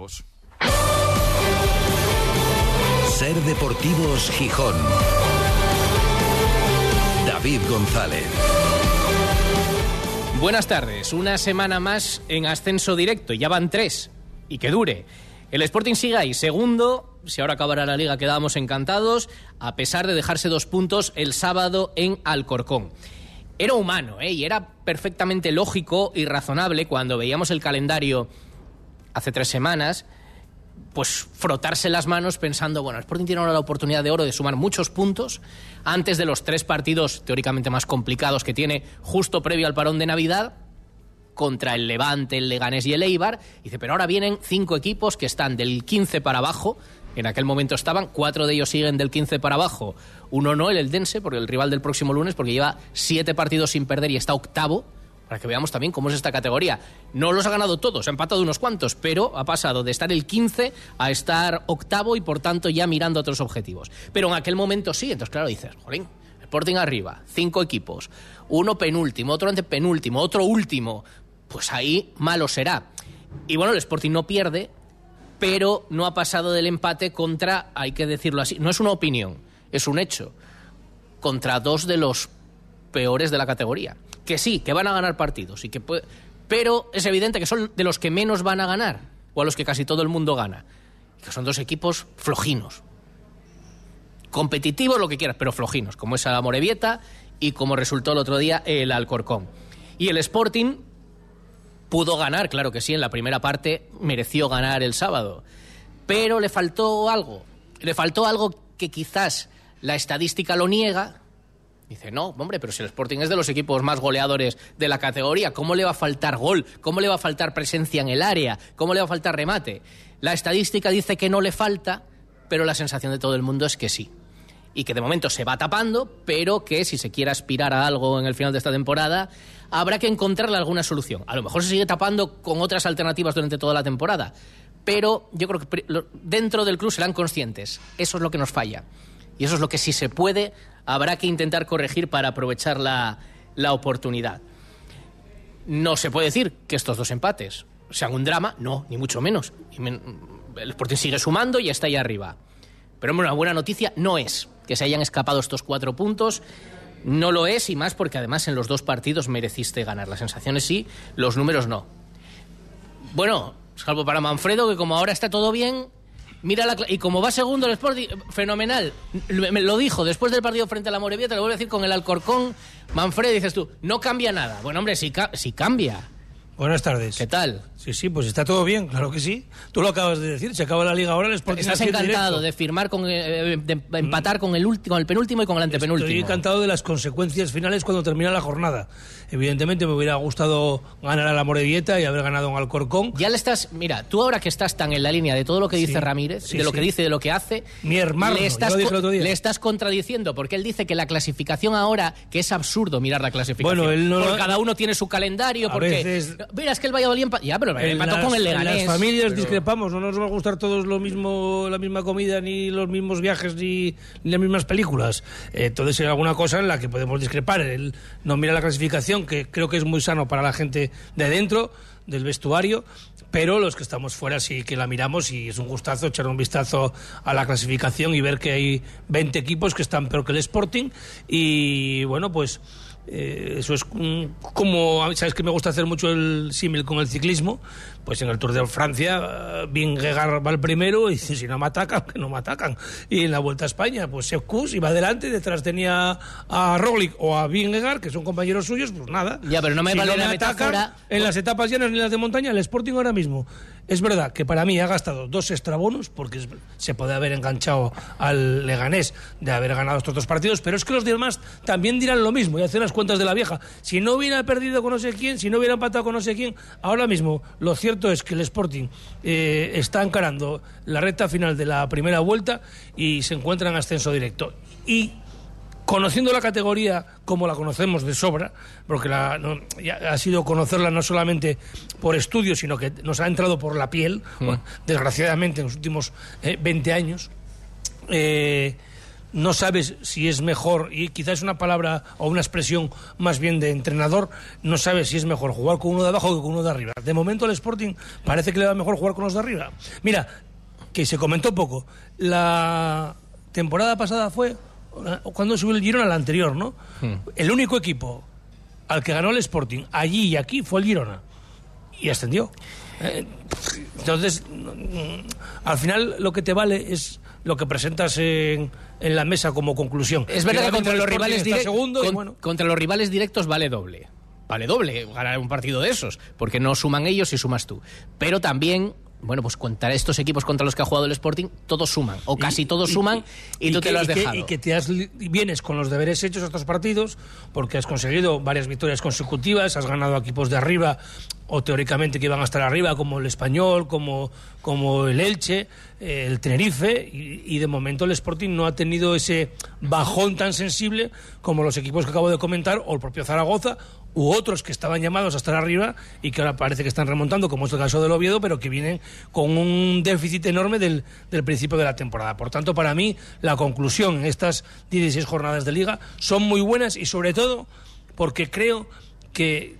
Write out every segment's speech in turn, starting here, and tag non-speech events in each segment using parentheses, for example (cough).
Deportivos. Ser Deportivos Gijón. David González. Buenas tardes. Una semana más en ascenso directo. Ya van tres. Y que dure. El Sporting sigue ahí, segundo. Si ahora acabará la liga, quedábamos encantados, a pesar de dejarse dos puntos el sábado en Alcorcón. Era humano, ¿eh? y era perfectamente lógico y razonable cuando veíamos el calendario hace tres semanas, pues frotarse las manos pensando, bueno, el Sporting tiene ahora la oportunidad de oro de sumar muchos puntos antes de los tres partidos teóricamente más complicados que tiene justo previo al parón de Navidad contra el Levante, el Leganés y el Eibar. Dice, pero ahora vienen cinco equipos que están del 15 para abajo. En aquel momento estaban, cuatro de ellos siguen del 15 para abajo. Uno no, el Eldense, porque el rival del próximo lunes, porque lleva siete partidos sin perder y está octavo. Para que veamos también cómo es esta categoría. No los ha ganado todos, ha empatado unos cuantos, pero ha pasado de estar el 15 a estar octavo y por tanto ya mirando otros objetivos. Pero en aquel momento sí, entonces claro, dices, jolín, Sporting arriba, cinco equipos, uno penúltimo, otro antepenúltimo, otro último, pues ahí malo será. Y bueno, el Sporting no pierde, pero no ha pasado del empate contra, hay que decirlo así, no es una opinión, es un hecho, contra dos de los peores de la categoría. Que sí, que van a ganar partidos, y que pero es evidente que son de los que menos van a ganar, o a los que casi todo el mundo gana. Que son dos equipos flojinos. Competitivos, lo que quieras, pero flojinos, como es la Morevieta y como resultó el otro día el Alcorcón. Y el Sporting, Pudo ganar, claro que sí, en la primera parte mereció ganar el sábado. Pero le faltó algo. Le faltó algo que quizás la estadística lo niega. Dice, no, hombre, pero si el Sporting es de los equipos más goleadores de la categoría, ¿cómo le va a faltar gol? ¿Cómo le va a faltar presencia en el área? ¿Cómo le va a faltar remate? La estadística dice que no le falta, pero la sensación de todo el mundo es que sí y que de momento se va tapando, pero que si se quiere aspirar a algo en el final de esta temporada, habrá que encontrarle alguna solución. A lo mejor se sigue tapando con otras alternativas durante toda la temporada, pero yo creo que dentro del club serán conscientes. Eso es lo que nos falla. Y eso es lo que si se puede, habrá que intentar corregir para aprovechar la, la oportunidad. No se puede decir que estos dos empates sean un drama, no, ni mucho menos. El Sporting sigue sumando y está ahí arriba. Pero una buena noticia no es que se hayan escapado estos cuatro puntos. No lo es y más porque además en los dos partidos mereciste ganar. Las sensaciones sí, los números no. Bueno, salvo para Manfredo, que como ahora está todo bien, mira la, y como va segundo el Sporting, fenomenal. Me lo dijo después del partido frente a la Morevieta, te lo vuelvo a decir con el Alcorcón. Manfredo, dices tú, no cambia nada. Bueno, hombre, sí, sí cambia. Buenas tardes. ¿Qué tal? Sí, sí, pues está todo bien, claro que sí. Tú lo acabas de decir, se acaba la liga ahora, el Sporting Estás encantado de firmar con eh, de empatar con el último, el penúltimo y con el antepenúltimo. Estoy encantado de las consecuencias finales cuando termina la jornada. Evidentemente me hubiera gustado ganar a la Morevieta y haber ganado en Alcorcón. Ya le estás, mira, tú ahora que estás tan en la línea de todo lo que dice Ramírez, de lo que dice, de lo que hace, mi hermano, le estás, le estás contradiciendo porque él dice que la clasificación ahora, que es absurdo mirar la clasificación. Bueno, él no, porque cada uno tiene su calendario, porque mira, es que el Valladolid ya, pero empató con el Leganés. las familias discrepamos, no nos va a gustar todos lo mismo, la misma comida, ni los mismos viajes, ni, las mismas películas. Eh, entonces hay alguna cosa en la que podemos discrepar. Él no mira la clasificación, que creo que es muy sano para la gente de dentro del vestuario, pero los que estamos fuera sí que la miramos y es un gustazo echar un vistazo a la clasificación y ver que hay 20 equipos que están peor que el Sporting y bueno, pues eh, eso es como, ¿sabes que me gusta hacer mucho el símil con el ciclismo? Pues en el Tour de Francia, Vingegaard va el primero y dice, si no me atacan, que no me atacan. Y en la Vuelta a España, pues Sepp iba adelante, detrás tenía a Roglic o a Vingegaard, que son compañeros suyos, pues nada. Ya, pero no me vale la atacan, En las etapas llanas ni las de montaña, el Sporting ahora mismo. Es verdad que para mí ha gastado dos extrabonos, porque se puede haber enganchado al Leganés de haber ganado estos dos partidos, pero es que los demás también dirán lo mismo y hacen las cuentas de la vieja. Si no hubiera perdido con no sé quién, si no hubiera empatado con no sé quién, ahora mismo lo cierto es que el Sporting eh, está encarando la recta final de la primera vuelta y se encuentra en ascenso directo. Y conociendo la categoría como la conocemos de sobra, porque la, ha sido conocerla no solamente por estudios, sino que nos ha entrado por la piel, mm. desgraciadamente en los últimos 20 eh, años, eh, no sabes si es mejor, y quizás es una palabra o una expresión más bien de entrenador, no sabes si es mejor jugar con uno de abajo que con uno de arriba. De momento el Sporting parece que le va mejor jugar con los de arriba. Mira, que se comentó poco, la temporada pasada fue cuando subió el Girona la anterior, ¿no? Hmm. El único equipo al que ganó el Sporting allí y aquí fue el Girona y ascendió. Eh, entonces, al final lo que te vale es lo que presentas en, en la mesa como conclusión. Es verdad que contra los, rivales contra los rivales directos vale doble. Vale doble ganar un partido de esos, porque no suman ellos y sumas tú. Pero también bueno, pues contra estos equipos contra los que ha jugado el Sporting, todos suman, o casi todos suman, y, tú te lo has dejado. y que te has, vienes con los deberes hechos a estos partidos, porque has conseguido varias victorias consecutivas, has ganado equipos de arriba, o teóricamente que iban a estar arriba, como el Español, como, como el Elche, eh, el Tenerife, y, y, de momento el Sporting no ha tenido ese bajón tan sensible como los equipos que acabo de comentar, o el propio Zaragoza, u otros que estaban llamados a estar arriba y que ahora parece que están remontando, como es el caso del Oviedo, pero que vienen con un déficit enorme del, del principio de la temporada. Por tanto, para mí, la conclusión en estas 16 jornadas de liga son muy buenas y sobre todo porque creo que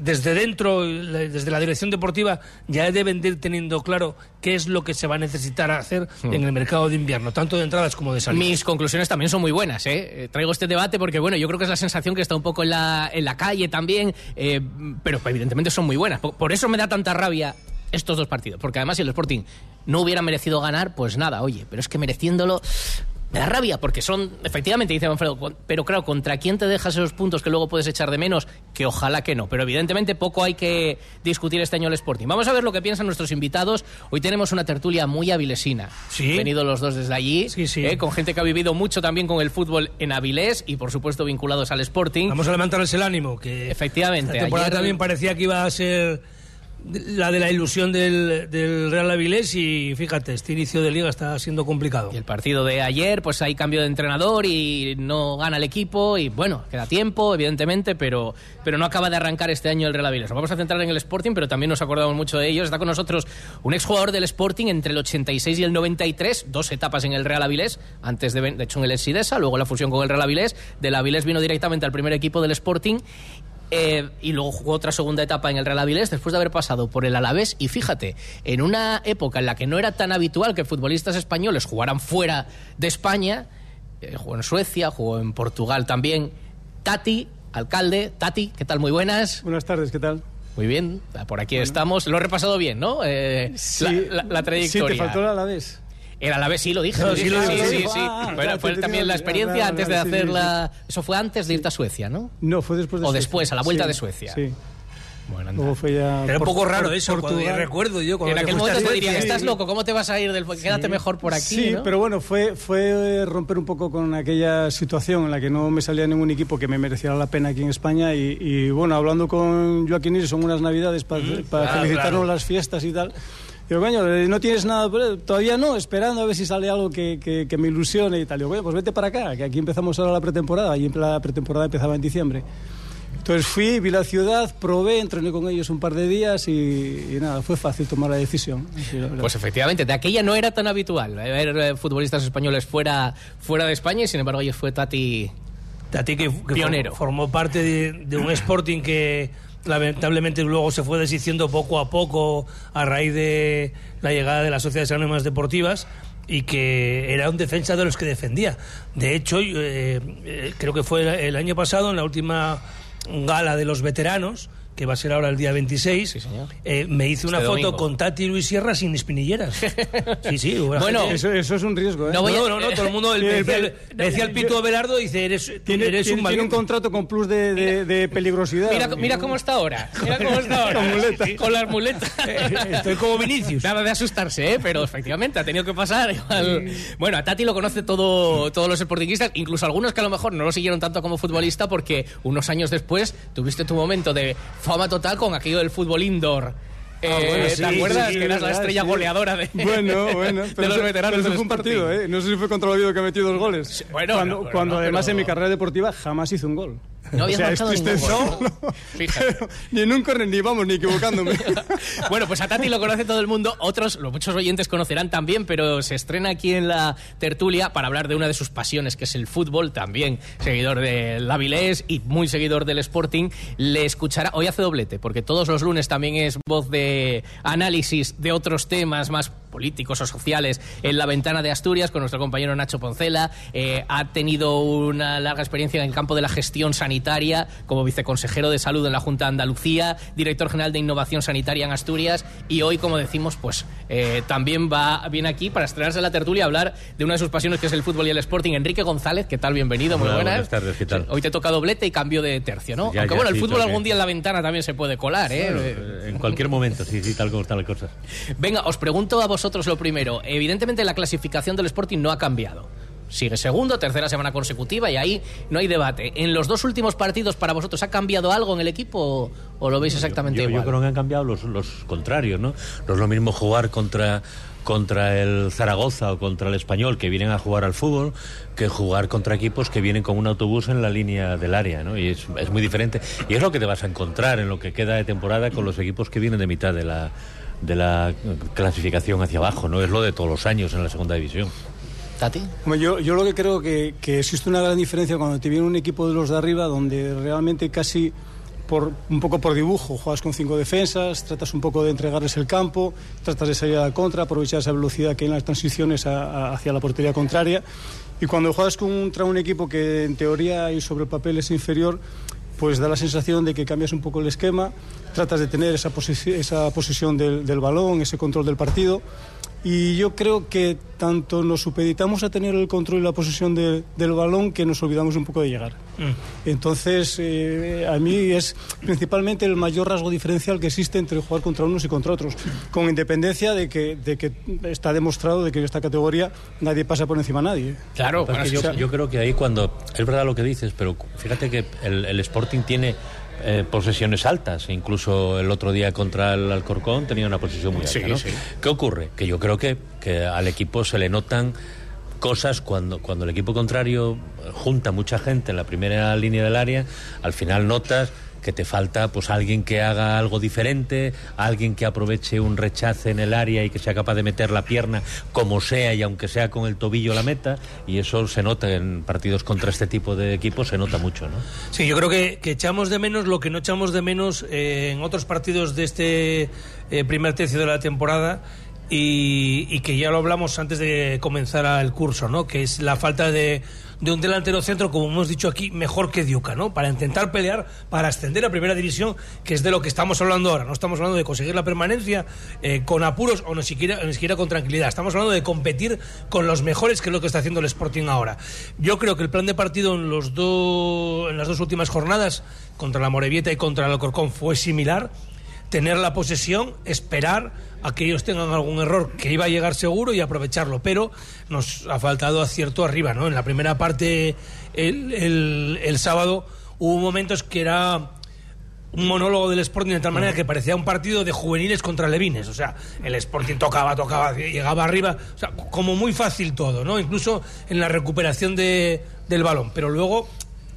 desde dentro, desde la dirección deportiva, ya deben ir teniendo claro qué es lo que se va a necesitar hacer hmm. en el mercado de invierno, tanto de entradas como de salidas. Mis conclusiones también son muy buenas. ¿eh? ¿eh? Traigo este debate porque, bueno, yo creo que es la sensación que está un poco en la, en la calle también, eh, pero evidentemente son muy buenas. Por, eso me da tanta rabia estos dos partidos, porque además si el Sporting no hubiera merecido ganar, pues nada, oye, pero es que mereciéndolo me da rabia porque son, efectivamente, dice Manfredo, pero claro, ¿contra quién te dejas esos puntos que luego puedes echar de menos? Que ojalá que no, pero evidentemente poco hay que discutir este año el Sporting. Vamos a ver lo que piensan nuestros invitados. Hoy tenemos una tertulia muy avilesina. Sí. venido los dos desde allí, sí, sí. Eh, con gente que ha vivido mucho también con el fútbol en Avilés y por supuesto vinculados al Sporting. Vamos a levantarles el ánimo, que efectivamente. La temporada también parecía que iba a ser la de la ilusión del, Real Avilés y fíjate, este inicio de liga está siendo complicado. Y el partido de ayer, pues hay cambio de entrenador y no gana el equipo y bueno, queda tiempo, evidentemente, pero, pero no acaba de arrancar este año el Real Avilés. Nos vamos a centrar en el Sporting, pero también nos acordamos mucho de ellos. Está con nosotros un exjugador del Sporting entre el 86 y el 93, dos etapas en el Real Avilés, antes de, de hecho en el Exidesa, luego la fusión con el Real Avilés. Del Avilés vino directamente al primer equipo del Sporting eh, y luego jugó otra segunda etapa en el Real Avilés después de haber pasado por el Alavés. Y fíjate, en una época en la que no era tan habitual que futbolistas españoles jugaran fuera de España, eh, jugó en Suecia, jugó en Portugal también. Tati, alcalde, Tati, ¿qué tal? Muy buenas. Buenas tardes, ¿qué tal? Muy bien, por aquí estamos. Lo he repasado bien, ¿no? Eh, sí, la, trayectoria. Sí, te faltó el Alavés. El Alavés sí lo dije. sí, sí, sí, bueno, fue también la experiencia antes de hacerla. Eso fue antes de irte a Suecia, ¿no? No, fue después de O después, a la vuelta de Suecia. Sí. Bueno, Luego fue ya Era un poco raro eso, cuando recuerdo yo. en aquel momento te diría, estás loco, ¿cómo te vas a ir del Quédate mejor por aquí. Sí, pero bueno, fue, fue romper un poco con aquella situación en la que no me salía ningún equipo que me mereciera la pena aquí en España. Y, bueno, hablando con Joaquín son unas navidades para, mm, felicitarnos las fiestas y tal. Digo, coño, eh, no tienes nada, todavía no, esperando a ver si sale algo que, que, me ilusione y tal. Digo, bueno, pues vete para acá, que aquí empezamos ahora la pretemporada, y la pretemporada empezaba en diciembre. Entonces fui, vi la ciudad, probé, entrené con ellos un par de días y, nada, fue fácil tomar la decisión. pues efectivamente, de aquella no era tan habitual ver eh, futbolistas españoles fuera, fuera de España y sin embargo ellos fue Tati, Tati que, pionero. formó parte de, de un Sporting que lamentablemente luego se fue deshaciendo poco a poco a raíz de la llegada de las sociedades anónimas deportivas y que era un defensa de los que defendía. De hecho, eh, eh, creo que fue el año pasado, en la última gala de los veteranos, que va a ser ahora el día 26, eh, me hice una este foto con Tati Luis Sierra sin espinilleras. (laughs) Sí, sí. Bueno, eso, eso, es un riesgo. ¿eh? No, no, no, todo el mundo (laughs) el, decía, el Pito Abelardo, dice, eres, tiene, eres un Tiene un contrato con plus de, de, peligrosidad. Mira, mira, cómo está ahora. Mira cómo está ahora. con, muleta. con las muletas. (laughs) Estoy como Vinicius. Nada de asustarse, ¿eh? pero efectivamente ha tenido que pasar. Bueno, a Tati lo conoce todo, todos los sportinguistas, incluso algunos que a lo mejor no lo siguieron tanto como futbolista porque unos años después tuviste tu momento de fama total con aquello del fútbol indoor. Ah, eh, ¿Te acuerdas que eras la estrella goleadora de, bueno, bueno, (laughs) pero los veteranos? Pero fue un partido, ¿eh? No sé si fue contra el Oviedo que metió dos goles. Bueno, cuando, cuando además en mi carrera deportiva jamás hice un gol. No habías o sea, marcado ningún gol. no, Fíjate. ni en un ni vamos ni equivocándome. (laughs) Bueno, pues a Tati lo conoce todo el mundo, otros, los muchos oyentes conocerán también, pero se estrena aquí en la tertulia para hablar de una de sus pasiones, que es el fútbol, también seguidor del Avilés y muy seguidor del Sporting. Le escuchará, hoy hace doblete, porque todos los lunes también es voz de análisis de otros temas más políticos o sociales en la ventana de Asturias con nuestro compañero Nacho Poncela. Eh, ha tenido una larga experiencia en el campo de la gestión sanitaria como viceconsejero de salud en la Junta de Andalucía, director general de innovación sanitaria en Asturias y hoy, como decimos, pues eh, también va viene aquí para estrenarse en la tertulia a hablar de una de sus pasiones que es el fútbol y el Sporting. Enrique González, ¿qué tal? Bienvenido, muy Hola, buenas. buenas tardes, ¿qué tal? Hoy te toca doblete y cambio de tercio, ¿no? Ya, Aunque ya, bueno, el sí, fútbol algún día en la ventana también se puede colar, ¿eh? Eh, En cualquier momento, sí, sí, tal como están las cosas. Venga, os pregunto a vosotros lo primero. Evidentemente la clasificación del Sporting no ha cambiado. Sigue segundo, tercera semana consecutiva y ahí no hay debate. ¿En los dos últimos partidos para vosotros ha cambiado algo en el equipo o, o lo veis exactamente yo, yo igual? creo que han cambiado los, los contrarios, ¿no? No es lo mismo jugar contra contra el Zaragoza o contra el Español que vienen a jugar al fútbol que jugar contra equipos que vienen con un autobús en la línea del área, ¿no? Y es, es muy diferente. Y es lo que te vas a encontrar en lo que queda de temporada con los equipos que vienen de mitad de la de la clasificación hacia abajo, ¿no? Es lo de todos los años en la segunda división. Tati. Hombre, yo, yo lo que creo que, que existe una gran diferencia cuando te viene un equipo de los de arriba donde realmente casi por, un poco por dibujo juegas con cinco defensas, tratas un poco de entregarles el campo, tratas de salir a la contra, aprovechar esa velocidad que hay en las transiciones a- a- hacia la portería contraria. Y cuando juegas contra un equipo que en teoría y sobre el papel es inferior, pues da la sensación de que cambias un poco el esquema, tratas de tener esa, posi- esa posesión del, del balón, ese control del partido. Y yo creo que tanto nos supeditamos a tener el control y la posesión de- del balón que nos olvidamos un poco de llegar. Entonces, eh, a mí es principalmente el mayor rasgo diferencial que existe entre jugar contra unos y contra otros, con independencia de que, de que está demostrado de que en esta categoría nadie pasa por encima de nadie. Claro, bueno, yo, creo que ahí cuando es verdad lo que dices, pero fíjate que el, el Sporting tiene eh, posesiones altas, incluso el otro día contra el Alcorcón tenía una posesión muy alta. Sí, ¿no? sí. ¿Qué ocurre? Que yo creo que, que al equipo se le notan cosas cuando, cuando el equipo contrario junta mucha gente en la primera línea del área, al final notas que te falta pues alguien que haga algo diferente, alguien que aproveche un rechace en el área y que sea capaz de meter la pierna como sea y aunque sea con el tobillo la meta y eso se nota en partidos contra este tipo de equipos se nota mucho, ¿no? Sí, yo creo que, que echamos de menos lo que no echamos de menos eh, en otros partidos de este eh, primer tercio de la temporada y, que ya lo hablamos antes de comenzar el curso, ¿no? Que es la falta de, un delantero centro, como hemos dicho aquí, mejor que Diuca, ¿no? Para intentar pelear, para ascender a primera división, que es de lo que estamos hablando ahora. No estamos hablando de conseguir la permanencia eh, con apuros o ni siquiera, ni siquiera con tranquilidad. Estamos hablando de competir con los mejores, que es lo que está haciendo el Sporting ahora. Yo creo que el plan de partido en, los dos en las dos últimas jornadas, contra la Morevieta y contra el Alcorcón, fue similar tener la posesión, esperar a que ellos tengan algún error que iba a llegar seguro y aprovecharlo. Pero nos ha faltado acierto arriba, ¿no? En la primera parte, el, el- sábado, hubo momentos que era un monólogo del Sporting de tal manera que parecía un partido de juveniles contra levines. O sea, el Sporting tocaba, tocaba, llegaba arriba. O sea, como muy fácil todo, ¿no? Incluso en la recuperación de- del balón. Pero luego,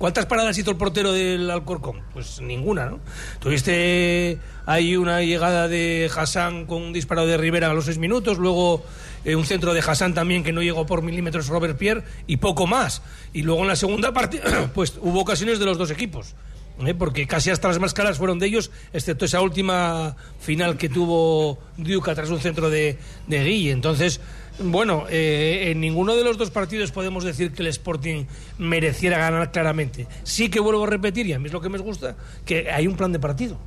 ¿cuántas paradas hizo el portero del Alcorcón? Pues ninguna, ¿no? Tuviste ahí una llegada de Hassan con un disparo de Rivera a los seis minutos, luego eh, un centro de Hassan también que no llegó por milímetros Robert Pierre y poco más. Y luego en la segunda parte, (coughs) pues hubo ocasiones de los dos equipos. ¿Eh? porque casi hasta las más caras fueron de ellos, excepto esa última final que tuvo Duca tras un centro de, de Guille. Entonces, bueno, eh, en ninguno de los dos partidos podemos decir que el Sporting mereciera ganar claramente. Sí que vuelvo a repetir, y a mí es lo que me gusta, que hay un plan de partido.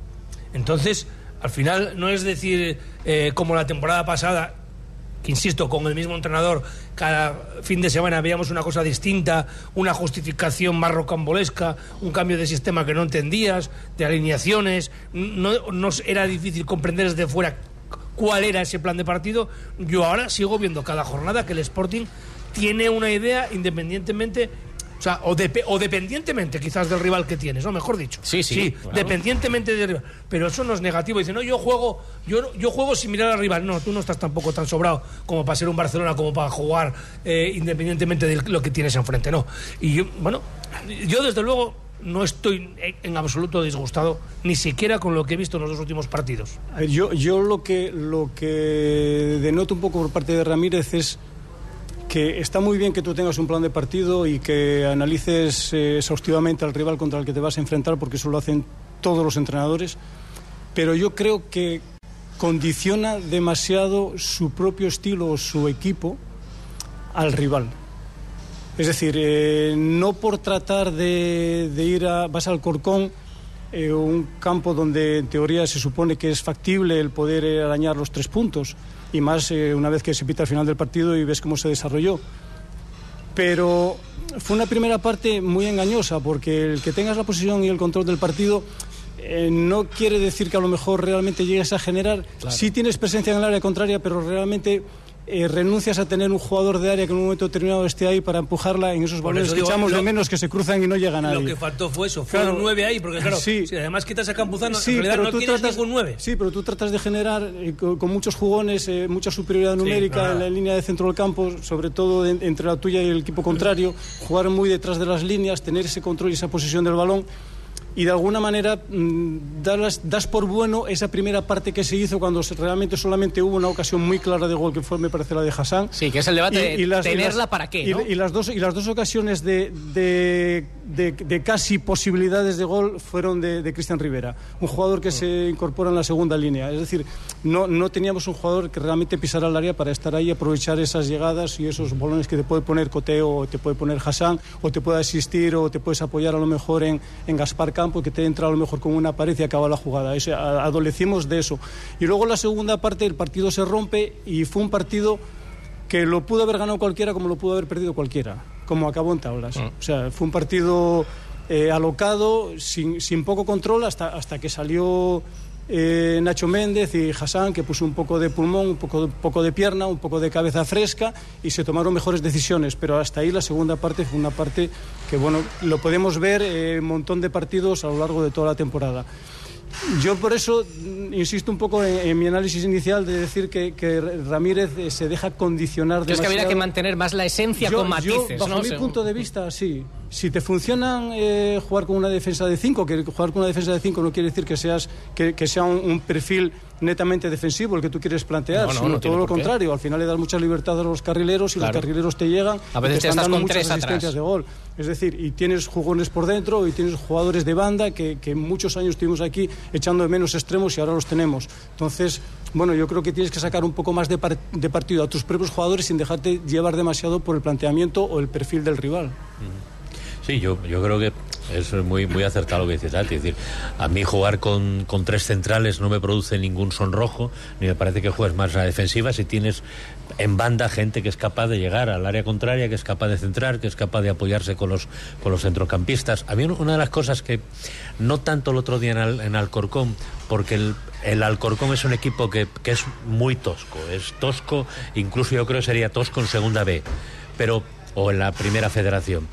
Entonces, al final no es decir, eh, como la temporada pasada, que insisto, con el mismo entrenador, cada fin de semana veíamos una cosa distinta, una justificación más rocambolesca, un cambio de sistema que no entendías, de alineaciones, no, no era difícil comprender desde fuera cuál era ese plan de partido. Yo ahora sigo viendo cada jornada que el Sporting tiene una idea independientemente. O sea, o, depe- o dependientemente quizás del rival que tienes, ¿no? Mejor dicho. Sí, sí, claro. dependientemente del rival. Pero eso no es negativo. Dice, no, yo juego, yo, yo juego sin mirar al rival. No, tú no estás tampoco tan sobrado como para ser un Barcelona, como para jugar eh, independientemente de lo que tienes enfrente, no. Y yo, bueno, yo desde luego no estoy en absoluto disgustado, ni siquiera con lo que he visto en los dos últimos partidos. Yo, yo lo, que, lo que denoto un poco por parte de Ramírez es que está muy bien que tú tengas un plan de partido y que analices eh, exhaustivamente al rival contra el que te vas a enfrentar, porque eso lo hacen todos los entrenadores, pero yo creo que condiciona demasiado su propio estilo o su equipo al rival. Es decir, eh, no por tratar de, ir a. vas al Corcón, eh, un campo donde en teoría se supone que es factible el poder arañar los tres puntos, y más eh, una vez que se pita al final del partido y ves cómo se desarrolló. Pero fue una primera parte muy engañosa, porque el que tengas la posición y el control del partido no quiere decir que a lo mejor realmente llegues a generar. Sí tienes presencia en el área contraria, pero realmente eh, renuncias a tener un jugador de área que en un momento determinado esté ahí para empujarla en esos balones que echamos de menos que se cruzan y no llegan a nadie. Lo que faltó fue eso, fue un 9 ahí, porque claro, si además quitas a Campuzano, en realidad no tienes tratas, ningún 9. Sí, pero tú tratas de generar eh, con, muchos jugones, eh, mucha superioridad numérica en la línea de centro del campo, sobre todo entre la tuya y el equipo contrario, jugar muy detrás de las líneas, tener ese control y esa posición del balón y de alguna manera mm, das, das, por bueno esa primera parte que se hizo cuando realmente solamente hubo una ocasión muy clara de gol que fue me parece la de Hassan sí que es el debate de tenerla para qué ¿no? y, las dos y las dos ocasiones de, de, de, casi posibilidades de gol fueron de, Cristian Rivera un jugador que se incorpora en la segunda línea es decir no, no teníamos un jugador que realmente pisara el área para estar ahí aprovechar esas llegadas y esos balones que te puede poner Coteo o te puede poner Hassan o te puede asistir o te puedes apoyar a lo mejor en, en Gaspar porque te entra a lo mejor con una pared y acaba la jugada. Adolecimos de eso. Y luego la segunda parte, el partido se rompe y fue un partido que lo pudo haber ganado cualquiera como lo pudo haber perdido cualquiera, como acabó en tablas. Mm. O sea, fue un partido eh, alocado, sin, sin, poco control, hasta, hasta que salió eh, Nacho Méndez y Hassan, que puso un poco de pulmón, un poco, poco de pierna, un poco de cabeza fresca y se tomaron mejores decisiones. Pero hasta ahí la segunda parte fue una parte que, bueno, lo podemos ver en un montón de partidos a lo largo de toda la temporada. Yo por eso mm, insisto un poco en, mi análisis inicial de decir que, Ramírez eh, se deja condicionar demasiado. Es que habría que mantener más la esencia con matices, bajo mi punto de vista, sí. Si te funcionan eh, jugar con una defensa de 5, que jugar con una defensa de 5 no quiere decir que, seas, que, sea un, perfil netamente defensivo el que tú quieres plantear, sino todo lo contrario. Al final le das mucha libertad a los carrileros y los carrileros te llegan a veces y te están dando muchas asistencias de gol. Es decir, y tienes jugones por dentro y tienes jugadores de banda que, que muchos años tuvimos aquí echando de menos extremos y ahora los tenemos. Entonces, bueno, yo creo que tienes que sacar un poco más de, de partido a tus propios jugadores sin dejarte llevar demasiado por el planteamiento o el perfil del rival. Sí, yo, yo creo que es muy, muy acertado lo que dices, Es decir, a mí jugar con, con, tres centrales no me produce ningún sonrojo, ni me parece que juegues más a la defensiva si tienes en banda gente que es capaz de llegar al área contraria, que es capaz de centrar, que es capaz de apoyarse con los, con los centrocampistas. A mí una de las cosas que, no tanto el otro día en, en Alcorcón, porque el, el Alcorcón es un equipo que, que es muy tosco, es tosco, incluso yo creo que sería tosco en segunda B, pero o en la primera federación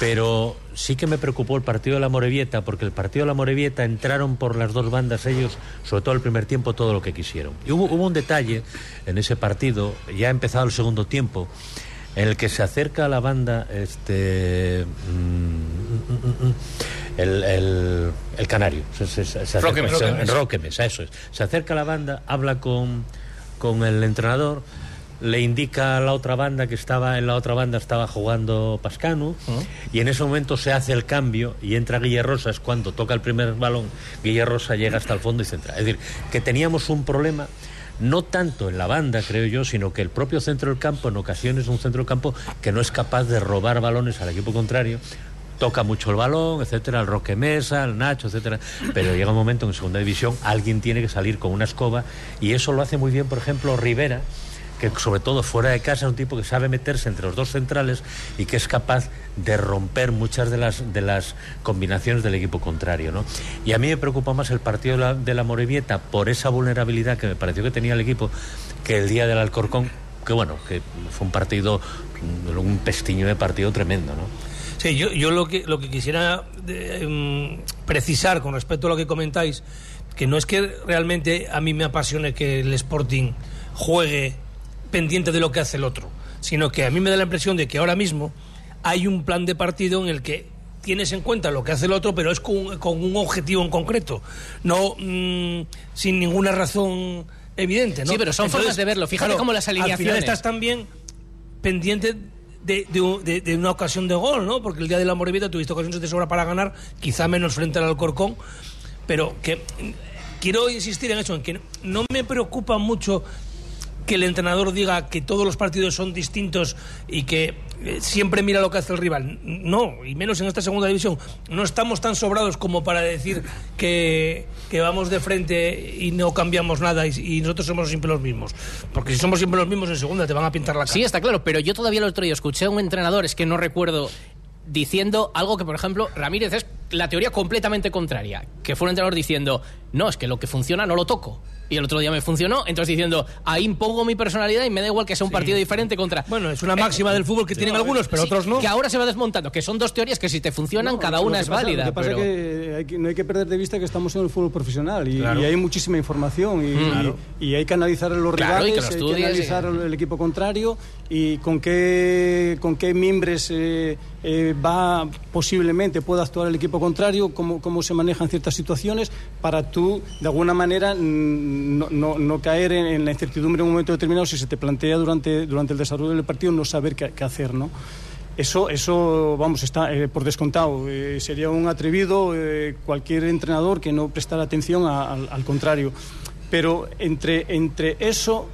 pero sí que me preocupó el partido de la Morevieta, porque el partido de la Morevieta entraron por las dos bandas ellos, sobre todo el primer tiempo, todo lo que quisieron. Y hubo, un detalle en ese partido, ya ha empezado el segundo tiempo, en el que se acerca a la banda este mm, mm, mm, el, canario, se, se, Roque Mesa, eso es. Se acerca a la banda, habla con, con el entrenador le indica a la otra banda que estaba en la otra banda estaba jugando Pascano y en ese momento se hace el cambio y entra Guille Rosas cuando toca el primer balón Guille Rosa llega hasta el fondo y centra es decir que teníamos un problema no tanto en la banda, creo yo, sino que el propio centro del campo, en ocasiones un centro del campo que no es capaz de robar balones al equipo contrario, toca mucho el balón, etcétera, el Roque Mesa, el Nacho, etcétera, pero llega un momento en segunda división alguien tiene que salir con una escoba y eso lo hace muy bien, por ejemplo, Rivera, que sobre todo fuera de casa es un tipo que sabe meterse entre los dos centrales y que es capaz de romper muchas de las, de las combinaciones del equipo contrario. ¿no? Y a mí me preocupa más el partido de la, de Morevieta por esa vulnerabilidad que me pareció que tenía el equipo que el día del Alcorcón, que bueno, que fue un partido, un pestiño de partido tremendo. ¿no? Sí, yo, yo lo, que, lo que quisiera em, precisar con respecto a lo que comentáis, que no es que realmente a mí me apasione que el Sporting juegue pendiente de lo que hace el otro, sino que a mí me da la impresión de que ahora mismo hay un plan de partido en el que tienes en cuenta lo que hace el otro, pero es con, con un objetivo en concreto, no mm, sin ninguna razón evidente. ¿no? Sí, pero son formas de verlo. Fíjate cómo las Al final alineaciones. estás también pendiente de, de un- de- de una ocasión de gol, ¿no? Porque el día de la Moribeta tuviste ocasiones de sobra para ganar, quizá menos frente al Alcorcón, pero que mm, quiero insistir en eso, en que no me preocupa mucho que el entrenador diga que todos los partidos son distintos y que eh, siempre mira lo que hace el rival. No, y menos en esta segunda división. No estamos tan sobrados como para decir que, que vamos de frente y no cambiamos nada y, y nosotros somos siempre los mismos. Porque si somos siempre los mismos en segunda te van a pintar la cara. Sí, está claro, pero yo todavía el otro día escuché a un entrenador, es que no recuerdo, diciendo algo que, por ejemplo, Ramírez es la teoría completamente contraria. Que fue un entrenador diciendo, no, es que lo que funciona no lo toco. Y el otro día me funcionó, entonces diciendo, ahí impongo mi personalidad y me da igual que sea un partido diferente contra. Bueno, es una máxima del fútbol que tienen algunos, pero Sí, otros no. Que ahora se va desmontando, que son dos teorías que si te funcionan, No, cada una que es pasa- válida. Lo que pasa pero- es que, hay que no hay que perder de vista que estamos en el fútbol profesional y, Claro. y hay muchísima información y, Claro. y hay que analizar los Claro, rivales, que hay y- analizar el, el equipo contrario y con qué con qué mimbres eh, eh, va posiblemente pueda actuar el equipo contrario, cómo, cómo se manejan ciertas situaciones para tú de alguna manera no, no, no caer en, en la incertidumbre en un momento determinado si se te plantea durante durante el desarrollo del partido no saber qué, qué hacer, ¿no? Eso, eso, vamos, está eh, por descontado. Eh, sería un atrevido eh, cualquier entrenador que no prestara atención a- al contrario. Pero entre, entre eso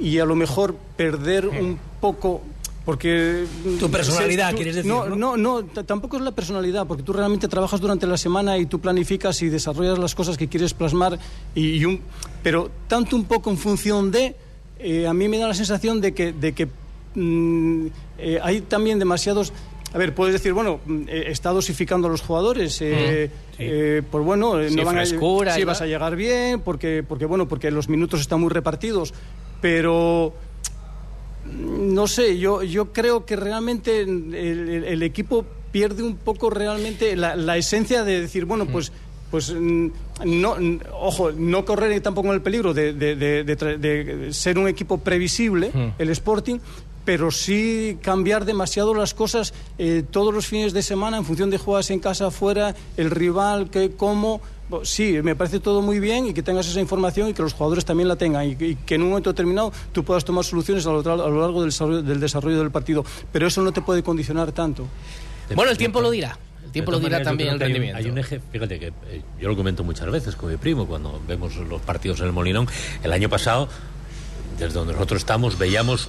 y a lo mejor perder un poco. Porque. Tu personalidad, tú- quieres decir, No, ¿no? no, tampoco es la personalidad, porque tú realmente trabajas durante la semana y tú planificas y desarrollas las cosas que quieres plasmar. Y, y un, pero tanto un poco en función de. eh, a mí me da la sensación de que, de que mm, eh, hay también demasiados. A ver, puedes decir, bueno, mm, eh, está dosificando a los jugadores. eh, eh, pues bueno, eh, Sí, no van frescura a, sí, va- vas a llegar bien, porque, porque bueno, porque los minutos están muy repartidos. Pero no sé, yo, yo creo que realmente el, equipo pierde un poco realmente la, la esencia de decir, bueno, pues, pues mm, no, mm, ojo, no correr tampoco el peligro de, de- ser un equipo previsible, el Sporting, pero sí cambiar demasiado las cosas eh, todos los fines de semana en función de jugadas en casa, afuera, el rival, que, cómo. Sí, me parece todo muy bien y que tengas esa información y que los jugadores también la tengan y, que- y que en un momento determinado tú puedas tomar soluciones a lo, tra- a lo largo del desarrollo, del desarrollo del partido. Pero eso no te puede condicionar tanto. Bueno, el tiempo lo dirá. El tiempo lo dirá también el que hay un- rendimiento. Hay un, eje, fíjate que eh, yo lo comento muchas veces con mi primo cuando vemos los partidos en el Molinón. El año pasado, desde donde nosotros estamos, veíamos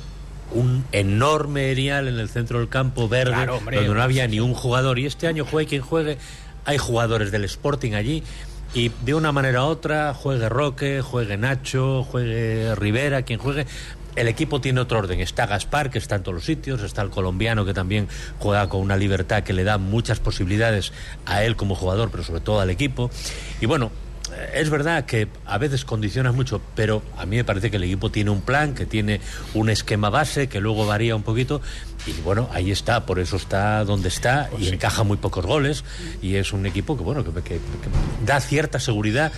un enorme erial en el centro del campo verde, Claro, hombre, donde no pues, había ni un jugador. Y este año juegue quien juegue, hay jugadores del Sporting allí. Y de una manera u otra, juegue Roque, juegue Nacho, juegue Rivera, quien juegue, el equipo tiene otro orden. Está Gaspar, que está en todos los sitios, está el colombiano, que también juega con una libertad que le da muchas posibilidades a él como jugador, pero sobre todo al equipo. Y bueno, es verdad que a veces condiciona mucho, pero a mí me parece que el equipo tiene un plan, que tiene un esquema base, que luego varía un poquito. Y bueno, ahí está, por eso está donde está y encaja muy pocos goles. Y es un equipo que, bueno, que, que- que da cierta seguridad.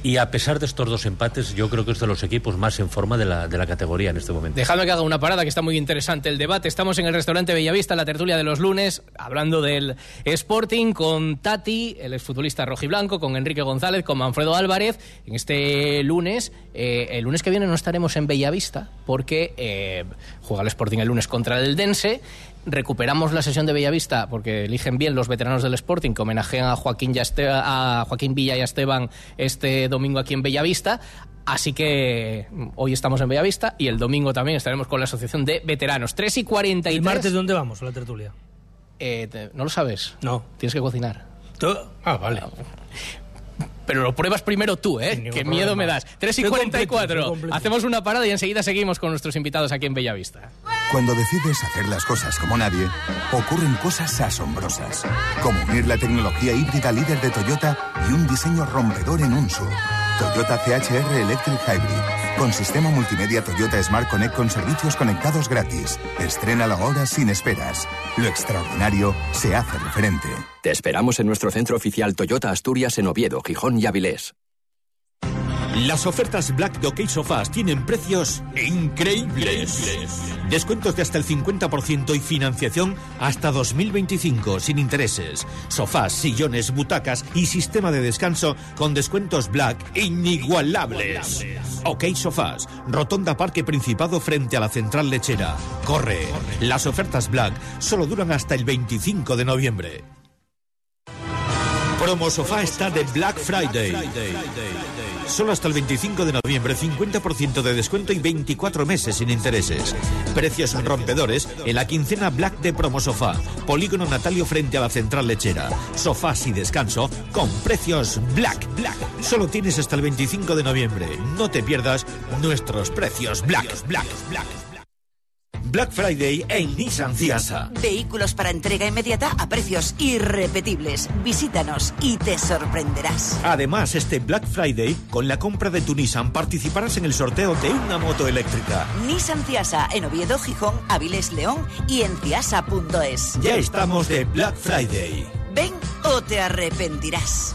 Y a pesar de estos dos empates, yo creo que es de los equipos más en forma de la, de la categoría en este momento. Dejadme que haga una parada, que está muy interesante el debate. Estamos en el restaurante Bellavista, la tertulia de los lunes, hablando del Sporting con Tati, el exfutbolista rojiblanco, con Enrique González, con Manfredo Álvarez. En este lunes, eh, el lunes que viene no estaremos en Bellavista, porque eh, juega el Sporting el lunes contra el Dense. Recuperamos la sesión de Bellavista porque eligen bien los veteranos del Sporting que homenajean a Joaquín, y a Joaquín Villa y a Esteban este domingo aquí en Bellavista. Así que mm, hoy estamos en Bellavista y el domingo también estaremos con la Asociación de Veteranos. 3 y 43. ¿El martes dónde vamos a la tertulia? Eh, te- ¿No lo sabes? No. Tienes que cocinar. Tú- Ah, vale. Pero lo pruebas primero tú, ¿eh? Qué miedo me das. 3 y completo, 44. soy completo. Hacemos una parada y enseguida seguimos con nuestros invitados aquí en Bellavista. Cuando decides hacer las cosas como nadie, ocurren cosas asombrosas, como unir la tecnología híbrida líder de Toyota y un diseño rompedor en un SUV. Toyota CHR Electric Hybrid, con sistema multimedia Toyota Smart Connect con servicios conectados gratis. Estrénalo ahora sin esperas. Lo extraordinario se hace referente. Te esperamos en nuestro centro oficial Toyota Asturias en Oviedo, Gijón y Avilés. Las ofertas Black de OK Sofás tienen precios increíbles. Descuentos de hasta el 50% y financiación hasta 2025 sin intereses. Sofás, sillones, butacas y sistema de descanso con descuentos Black inigualables. OK Sofás, Rotonda Parque Principado frente a la Central Lechera. Corre. Las ofertas Black solo duran hasta el 25 de noviembre. Promo Sofá está de Black Friday. Solo hasta el 25 de noviembre, 50% de descuento y 24 meses sin intereses. Precios rompedores en la quincena Black de Promo Sofá. Polígono Natalio frente a la central lechera. Sofás y descanso con precios Black. Black. Solo tienes hasta el 25 de noviembre. No te pierdas nuestros precios Black. Black. Black. Black Friday en Nissan Ciasa. Vehículos para entrega inmediata a precios irrepetibles. Visítanos y te sorprenderás. Además, este Black Friday, con la compra de tu Nissan, participarás en el sorteo de una moto eléctrica. Nissan Ciasa en Oviedo, Gijón, Avilés, León y en ciasa.es. Ya estamos de Black Friday. Ven o te arrepentirás.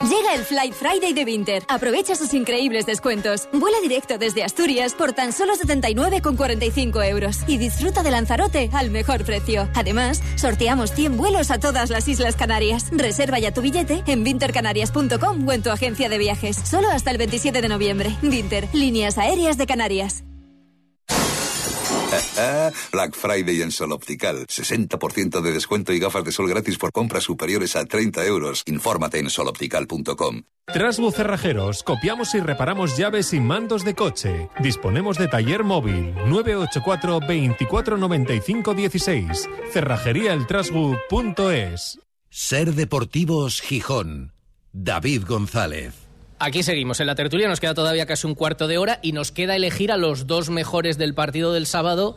Llega el Flight Friday de Winter. Aprovecha sus increíbles descuentos. Vuela directo desde Asturias por tan solo 79,45 euros y disfruta de Lanzarote al mejor precio. Además, sorteamos 100 vuelos a todas las Islas Canarias. Reserva ya tu billete en wintercanarias.com o en tu agencia de viajes. Solo hasta el 27 de noviembre. Winter, líneas aéreas de Canarias. (laughs) Black Friday en Sol Optical. 60% de descuento y gafas de sol gratis por compras superiores a 30 euros. Infórmate en soloptical.com. Trasbu Cerrajeros, copiamos y reparamos llaves y mandos de coche. Disponemos de taller móvil 984 2495 16. Cerrajeríaeltrasbu.es. Ser Deportivos Gijón. David González. Aquí seguimos. En la tertulia nos queda todavía casi un cuarto de hora y nos queda elegir a los dos mejores del partido del sábado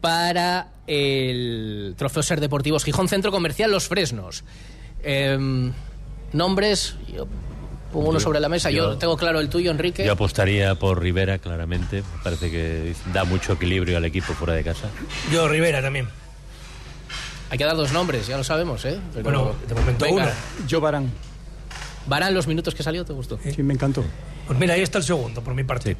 para el Trofeo Ser Deportivos Gijón Centro Comercial Los Fresnos. Em, nombres, yo pongo uno sobre la mesa. Yo, yo- tengo claro el tuyo, Enrique. Yo apostaría por Rivera, claramente. Me parece que da mucho equilibrio al equipo fuera de casa. Yo, Rivera también. Hay que dar dos nombres, ya lo sabemos, ¿eh? Pero- Bueno, de momento Venga. uno. Yo Barán. ¿Varán los minutos que salió? ¿Te gustó? Sí, me encantó. Pues mira, ahí está el segundo, por mi parte.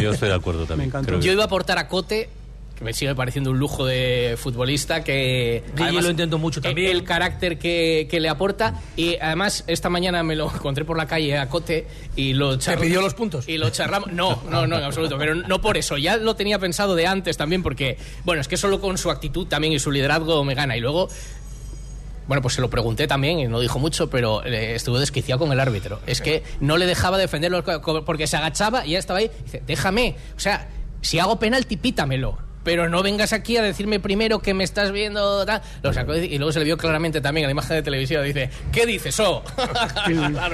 Yo estoy de acuerdo también. encantó. Creo que- Yo iba a aportar a Cote, que me sigue pareciendo un lujo de futbolista, que... Además, lo intento mucho también. El carácter que, que le aporta. Y además, esta mañana me lo (laughs) encontré por la calle a Cote y lo ¿Te pidió los puntos? Y lo charlamos. No, no, no, en absoluto. Pero no por eso. Ya lo tenía pensado de antes también, porque, bueno, es que solo con su actitud también y su liderazgo me gana. Y luego. Bueno, pues se lo pregunté también y no dijo mucho, pero eh, estuvo desquiciado con el árbitro. Es que no le dejaba defenderlo porque se agachaba y ya estaba ahí. Dice, déjame. O sea, si hago penalti, pítamelo. Pero no vengas aquí a decirme primero que me estás viendo. tal". Lo sacó y luego se le vio claramente también en la imagen de televisión. Dice, ¿qué dices, oh? (laughs) (laughs)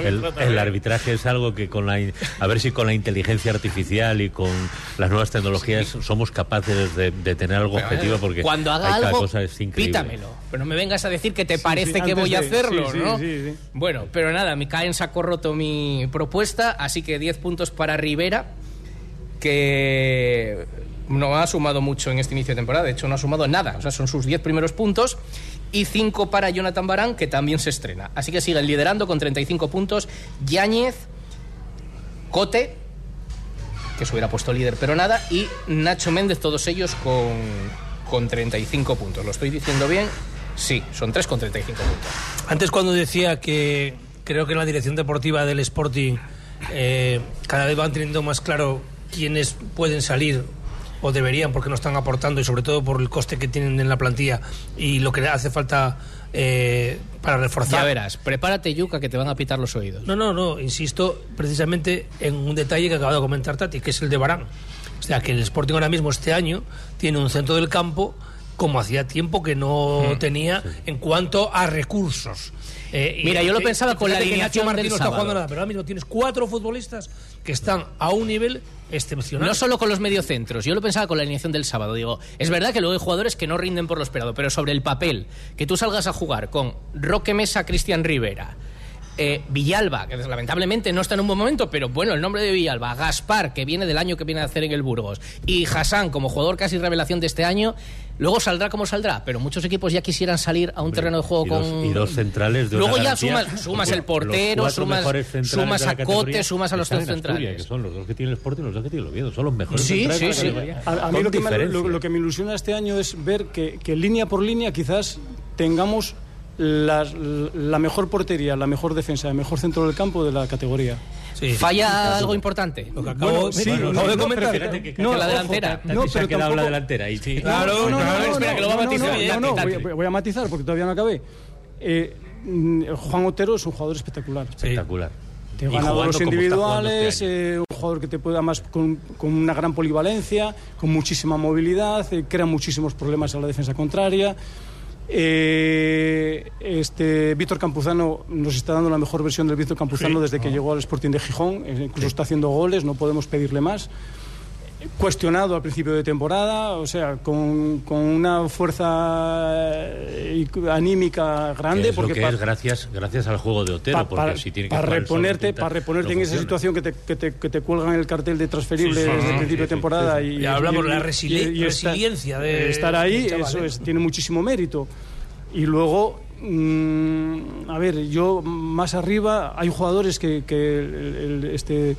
El, el arbitraje es algo que con la a ver si con la inteligencia artificial y con las nuevas tecnologías somos capaces de, de tener algo objetivo porque Cuando haga algo, cosa es increíble. pítamelo. Pero no me vengas a decir que te Sí, parece sí, que voy a hacerlo, sí, sí, ¿no? sí, sí. Bueno, pero nada, me cae en saco roto mi propuesta, así que 10 puntos para Rivera, que no ha sumado mucho en este inicio de temporada, de hecho no ha sumado nada, o sea, son sus 10 primeros puntos. Y 5 para Jonathan Barán, que también se estrena. Así que siguen liderando con 35 puntos. Yáñez, Cote, que se hubiera puesto líder, pero nada, y Nacho Méndez, todos ellos con, con 35 puntos. ¿Lo estoy diciendo bien? Sí, son 3 con 35 puntos. Antes cuando decía que creo que en la dirección deportiva del Sporting eh, cada vez van teniendo más claro quiénes pueden salir o deberían porque no están aportando y sobre todo por el coste que tienen en la plantilla y lo que hace falta eh, para reforzar. Ya verás, prepárate, Yuca, que te van a pitar los oídos. No, no, no, insisto precisamente en un detalle que acaba de comentar Tati, que es el de Barán. O sea, que el Sporting ahora mismo este año tiene un centro del campo como hacía tiempo que no Mm. tenía en cuanto a recursos. Eh, y Mira, yo lo pensaba con la alineación Nacho Martín del no está jugando nada, pero ahora mismo tienes cuatro futbolistas que están a un nivel excepcional. No solo con los mediocentros, yo lo pensaba con la alineación del sábado. Digo, es verdad que luego hay jugadores que no rinden por lo esperado, pero sobre el papel, que tú salgas a jugar con Roque Mesa, Cristian Rivera, eh, Villalba, que lamentablemente no está en un buen momento, pero bueno, el nombre de Villalba, Gaspar, que viene del año que viene a hacer en el Burgos, y Hassan como jugador casi revelación de este año, luego saldrá como saldrá, pero muchos equipos ya quisieran salir a un terreno de juego y con... dos, y dos centrales de Luego una ya garantía. sumas, (laughs) sumas el portero, sumas, sumas la a Cote, sumas a los tres Asturias, centrales. que son los dos que tiene el Sporting y los dos que tiene el Oviedo. Son los mejores Sí, centrales la sí, sí. A, a mí lo que, me, lo, lo que me ilusiona este año es ver que, que línea por línea quizás tengamos las- la mejor portería, la mejor defensa, el mejor centro del campo de la categoría. ¿Falla algo importante? Bueno, sí, Bueno, no, acabo de no, comentar. que- no, que la ojo, delantera. No, se ha pero quedado tampoco- la delantera. Y sí. Claro, no, no, claro, no, espera, no, que lo va a matizar. no, ya, no, no, quítate. voy, voy a matizar porque todavía no acabé. Eh, mm, Juan Otero es un jugador espectacular. Espectacular. Te Y gana jugando los como está jugando individuales, este año. eh, un jugador que te puede además con, con una gran polivalencia, con muchísima movilidad, eh, crea muchísimos problemas a la defensa contraria. Eh, este Víctor Campuzano nos está dando la mejor versión del Víctor Campuzano Sí. desde que Ah. llegó al Sporting de Gijón, eh, incluso está haciendo goles, no podemos pedirle más cuestionado al principio de temporada, o sea, con, con una fuerza eh, anímica grande, es lo porque que es gracias, gracias al juego de Otero, pa- porque para, si tiene que para reponerte, punta, para reponerte no en esa situación que te, que te, que te cuelgan el cartel de transferible Sí, sí, desde sí, el principio sí, de temporada sí. y, Ya hablamos de la resili- y resiliencia de- estar ahí, del chaval, eso ¿eh? es, tiene muchísimo mérito. Y luego, mm, a ver, yo más arriba hay jugadores que, que el- el- este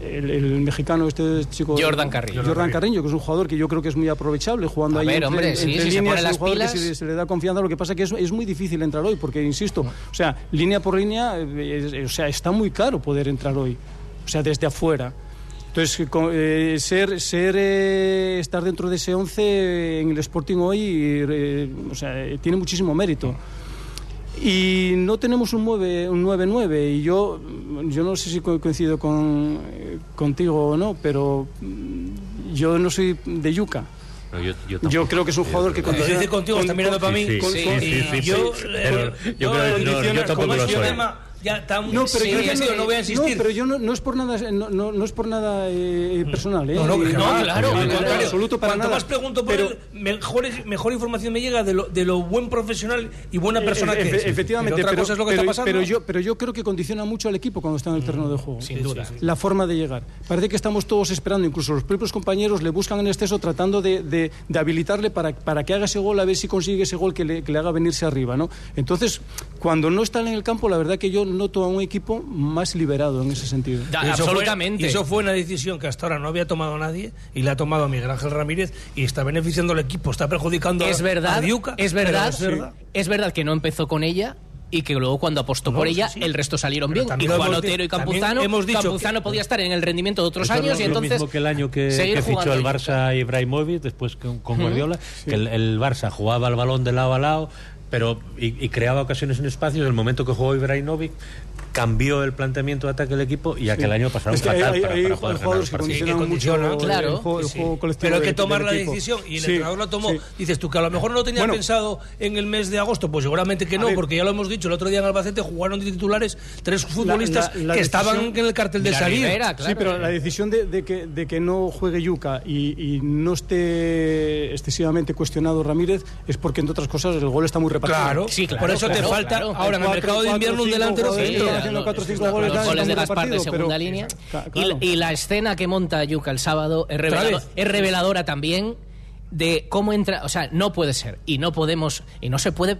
el, el mexicano, este chico. Jordan Carrillo. Jordan Carrillo, que es un jugador que yo creo que es muy aprovechable jugando A ahí ver, entre, hombre, sí, entre si se líneas, pone es las pilas. que se, se le da confianza, lo que pasa que es, es muy difícil entrar hoy, porque insisto, o sea, línea por línea, eh, es- o sea, está muy caro poder entrar hoy, o sea, desde afuera. Entonces, eh, ser, ser eh, estar dentro de ese 11 en el Sporting hoy, eh, o sea, eh, tiene muchísimo mérito. Y no tenemos un 9 un 9-9 y yo yo no sé si co- coincido con, eh, contigo o no, pero mm, yo no soy de Yuca. No, yo, yo, Yo creo que es un jugador que Cuando dice contigo, está mirando para mí. Yo, creo- no, yo tampoco lo soy. tema ya tan No, pero sí, yo no, voy a insistir. No, pero yo no, no es por nada, no, no, no es por nada eh, personal, ¿eh? No, que claro, en al contrario. absoluto para Cuanto nada. más pregunto por Pero- él, mejor, mejor información me llega de lo, de lo buen profesional y buena persona Eh, que efe- es. Efectivamente, Pero otra pero, cosa es lo que está pasando. pero yo, pero yo creo que condiciona mucho al equipo cuando está en el terreno de juego. Sin duda. La forma de llegar. Parece que estamos todos esperando, incluso los propios compañeros le buscan en exceso tratando de, de- de habilitarle para, para que haga ese gol, a ver si consigue ese gol que le, que le haga venirse arriba. ¿no? Entonces, cuando no están en el campo, la verdad que yo noto a un equipo más liberado en ese sentido. Eso fue- absolutamente. y eso fue una decisión que hasta ahora no había tomado nadie y la ha tomado Miguel Ángel Ramírez y está beneficiando al equipo, está perjudicando a- es verdad, a Diuca. es verdad, es verdad. es verdad que no empezó con ella y que luego cuando apostó No, por sí, ella sí. el resto salieron Pero bien y lo Juan Otero y Campuzano hemos dicho Campuzano que- podía estar en el rendimiento de otros años lo, y lo entonces mismo que el año que, que fichó el. Barça Ibrahimovic después con, con Guardiola que el, el Barça jugaba el balón de lado a lado pero y, creaba ocasiones en espacios el momento que jugó Ibrahimovic cambió el planteamiento de ataque del equipo y aquel año pasaron Es que hay, fatal hay- para, hay para poder jugadores que mucho el- claro, el, juego, el Sí. juego colectivo. Pero hay que tomar la equipo. decisión y el Sí, entrenador la tomó. sí. Dices tú que a lo mejor no lo tenía Bueno. pensado en el mes de agosto, pues seguramente que no, ver. porque ya lo hemos dicho, el otro día en Albacete jugaron de titulares tres futbolistas la- la que estaban en el cartel de salir. Rivera, claro. Sí, pero la decisión de, de que, de que no juegue Yuca y, y no esté excesivamente cuestionado Ramírez es porque, entre otras cosas, el gol está muy repartido. Claro, Sí, claro, por eso te claro, falta claro. ahora en el mercado de invierno un delantero Haciendo o goles de de segunda pero- línea Y- la escena que monta Yuca el sábado es, revelado- es reveladora también de cómo entra, o sea, no puede ser y no podemos y no se puede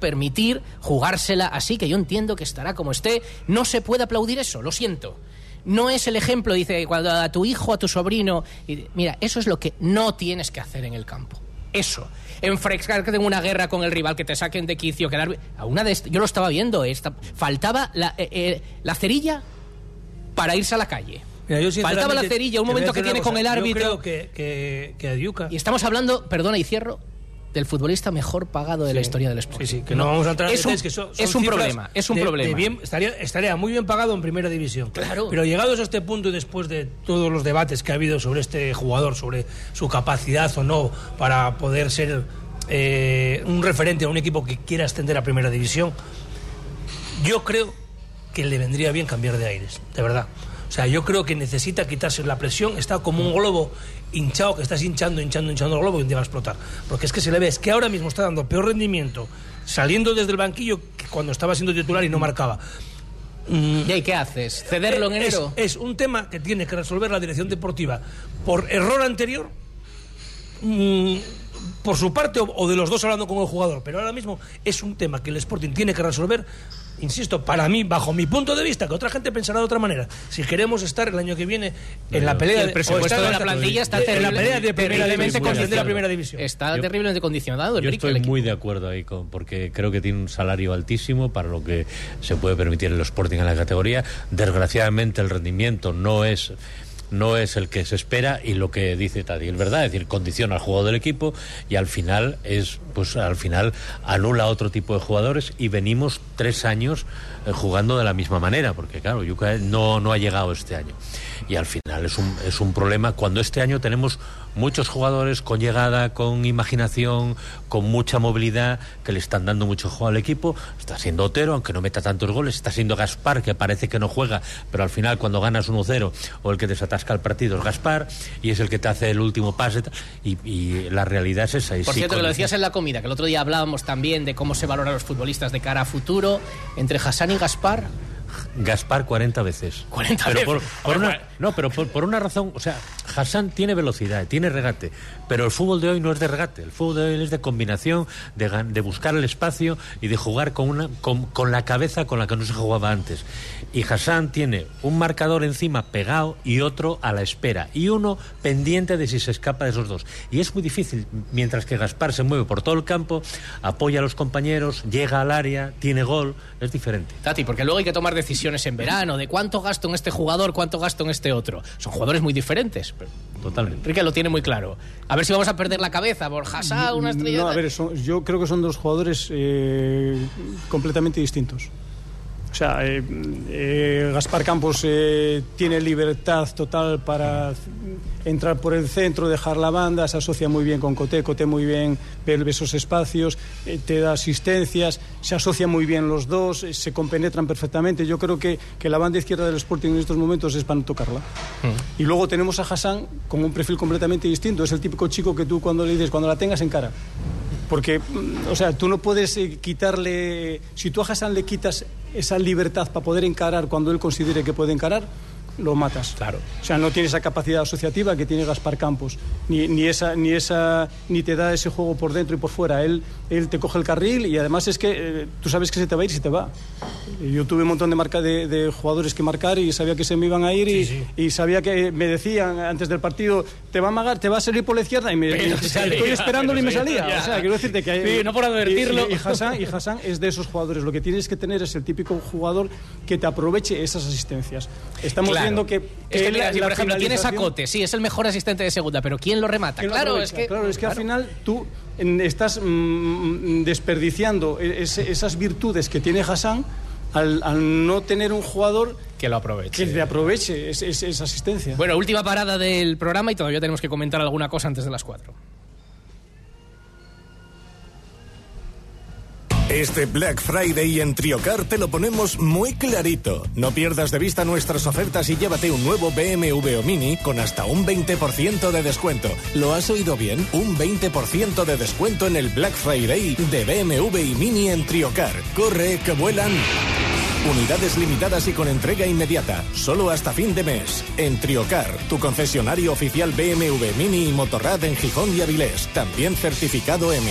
permitir jugársela así que yo entiendo que estará como esté, no se puede aplaudir eso, lo siento. No es el ejemplo, dice, cuando a tu hijo, a tu sobrino. y- mira, eso es lo que no tienes que hacer en el campo. Eso. Enfrescarte en una guerra con el rival, que te saquen de quicio, que el árbitro- a una de Yo lo estaba viendo, esta- faltaba la, eh, eh, la cerilla para irse a la calle. Mira, yo Faltaba la cerilla, un momento que tiene con el árbitro. Yo creo que, que, que a Diuca- Y estamos hablando, perdona y cierro, del futbolista mejor pagado de la historia del Sporting. Sí, sí, que no, vamos a entrar en es un, detalles, que son- son es un problema, es un de- de problema. bien- estaría, estaría muy bien pagado en primera división. Claro. Pero llegados a este punto y después de todos los debates que ha habido sobre este jugador, sobre su capacidad o no para poder ser eh, un referente a un equipo que quiera ascender a primera división, yo creo que le vendría bien cambiar de aires, de verdad. O sea, yo creo que necesita quitarse la presión, está como un globo hinchado que estás hinchando, hinchando, hinchando el globo y un día va a explotar. Porque es que se le ve, es que ahora mismo está dando peor rendimiento saliendo desde el banquillo que cuando estaba siendo titular y no marcaba. ¿Y ahí qué haces? ¿Cederlo en Es- enero? Es, un tema que tiene que resolver la dirección deportiva por error anterior, mm, por su parte o de los dos hablando con el jugador. Pero ahora mismo es un tema que el Sporting tiene que resolver. Insisto, para mí, bajo mi punto de vista, que otra gente pensará de otra manera. Si queremos estar el año que viene en la pelea Y el de- o presupuesto de en la plantilla está en la pelea de primera terriblemente división, de la condicionado. primera división. Está Yo- terriblemente condicionado, Yo el estoy equipo. muy de acuerdo ahí, con, porque creo que tiene un salario altísimo para lo que se puede permitir el Sporting en la categoría. Desgraciadamente el rendimiento no es no es el que se espera y lo que dice Tadi es verdad, es decir, condiciona al juego del equipo y al final es pues al final anula otro tipo de jugadores y venimos tres años jugando de la misma manera, porque claro, Yuca no, no ha llegado este año. Y al final es un, es un problema cuando este año tenemos muchos jugadores con llegada, con imaginación, con mucha movilidad, que le están dando mucho juego al equipo. Está siendo Otero, aunque no meta tantos goles. Está siendo Gaspar, que parece que no juega, pero al final cuando ganas 1-0 o el que desatasca el partido es Gaspar y es el que te hace el último pase. Y, y la realidad es esa. y Por sí, cierto, que lo decías en la comida, que el otro día hablábamos también de cómo se valoran los futbolistas de cara a futuro. Entre Hassan y Gaspar, Gaspar 40 veces. 40 pero veces. por una, no, pero por, por una razón, o sea, Hassan tiene velocidad, tiene regate, pero el fútbol de hoy no es de regate, el fútbol de hoy es de combinación, de, de buscar el espacio y de jugar con, una, con, con la cabeza con la que no se jugaba antes. Y Hassan tiene un marcador encima pegado y otro a la espera, y uno pendiente de si se escapa de esos dos. Y es muy difícil, mientras que Gaspar se mueve por todo el campo, apoya a los compañeros, llega al área, tiene gol, es diferente. Tati, porque luego hay que tomar decisiones en verano de cuánto gasto en este jugador, cuánto gasto en este otro. Son jugadores muy diferentes. Totalmente. Enrique lo tiene muy claro. A ver si vamos a perder la cabeza por Hassan, una estrella. No, a ver, son- yo creo que son dos jugadores eh, completamente distintos. O sea, eh, eh, Gaspar Campos eh, tiene libertad total para entrar por el centro, dejar la banda, se asocia muy bien con Coté, Coté muy bien ve esos espacios, eh, te da asistencias, se asocian muy bien los dos, se compenetran perfectamente. Yo creo que, que la banda izquierda del Sporting en estos momentos es para no tocarla. Y luego tenemos a Hassan con un perfil completamente distinto. Es el típico chico que tú cuando le dices, cuando la tengas en cara. Porque, mm, o sea, tú no puedes eh, quitarle. Si tú a Hassan le quitas esa libertad para poder encarar cuando él considere que puede encarar, lo matas. Claro. O sea, no tiene esa capacidad asociativa que tiene Gaspar Campos, ni, ni, esa, ni, esa, ni te da ese juego por dentro y por fuera. Él, él te coge el carril y además es que eh, tú sabes que se te va a ir y se te va. Yo tuve un montón de, marca de, de jugadores que marcar y sabía que se me iban a ir y, y sabía que me decían antes del partido, te va a magar, te va a salir por la izquierda y me te salía, estoy esperándolo y me salía. O sea, quiero decirte que hay- no por advertirlo. Y, y, y Hassan, y Hassan es de esos jugadores. Lo que tienes que tener es el típico jugador que te aproveche esas asistencias. Estamos Claro. Que, Es que, mira, si, por ejemplo, tienes a Cote, sí, es el mejor asistente de segunda, pero ¿quién lo remata? ¿Quién lo Claro, es que. Claro, es que al final tú estás mm, desperdiciando e- esas virtudes que tiene Hassan al, al no tener un jugador Que lo aproveche. que te aproveche es- es- esa asistencia. Bueno, última parada del programa y todavía tenemos que comentar alguna cosa antes de las cuatro. Este Black Friday en Triocar te lo ponemos muy clarito. No pierdas de vista nuestras ofertas y llévate un nuevo BMW o Mini con hasta un 20% de descuento. ¿Lo has oído bien? Un 20% de descuento en el Black Friday de BMW y Mini en Triocar. Corre, que vuelan. Unidades limitadas y con entrega inmediata, solo hasta fin de mes. En Triocar, tu concesionario oficial BMW Mini y Motorrad en Gijón y Avilés, también certificado M.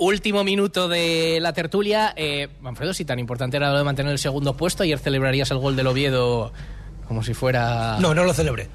Último minuto de la tertulia. Eh, Manfredo, si tan importante era lo de mantener el segundo puesto, ayer celebrarías el gol del Oviedo como si fuera... No, no lo celebré.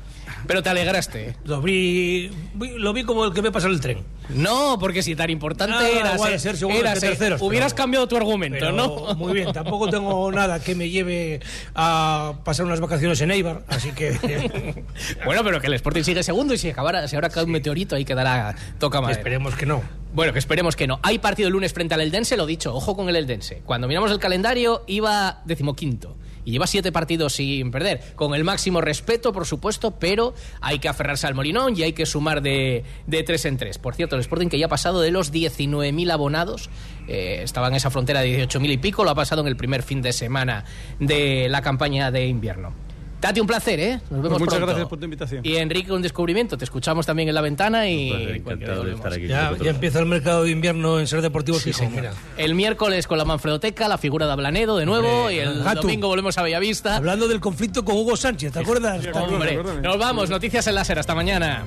Pero te alegraste. Lo vi, lo vi como el que ve pasar el tren. No, porque si tan importante Nada, era ser, ser segundo era ser- terceros, pero- hubieras cambiado tu argumento, Pero, ¿no? Muy bien, tampoco tengo nada que me lleve a pasar unas vacaciones en Eibar, así que (laughs) Bueno, pero que el Sporting sigue segundo y si, acabara, si ahora cae un meteorito ahí quedará toca madera. esperemos que no. Bueno, que esperemos que no. Hay partido el lunes frente al Eldense, lo dicho, ojo con el Eldense. Cuando miramos el calendario iba decimoquinto y lleva siete partidos sin perder. Con el máximo respeto, por supuesto, pero hay que aferrarse al Molinón y hay que sumar de, de tres en tres. Por cierto, el Sporting que ya ha pasado de los 19.000 abonados, eh, estaba en esa frontera de 18.000 y pico, lo ha pasado en el primer fin de semana de la campaña de invierno. Tati, un placer, ¿eh? Nos vemos Pues muchas pronto. gracias por tu invitación. Y Enrique, un descubrimiento. Te escuchamos también en la ventana y... Encantado de estar aquí. Ya, ya empieza el mercado de invierno en Ser Deportivo Sí, Gijón, señor. mira. El miércoles con la Manfredoteca, la figura de Ablanedo de nuevo Hombre, y el Gatu. domingo volvemos a Bellavista. Hablando del conflicto con Hugo Sánchez, ¿te acuerdas? Hombre, nos vamos, noticias en láser, hasta mañana.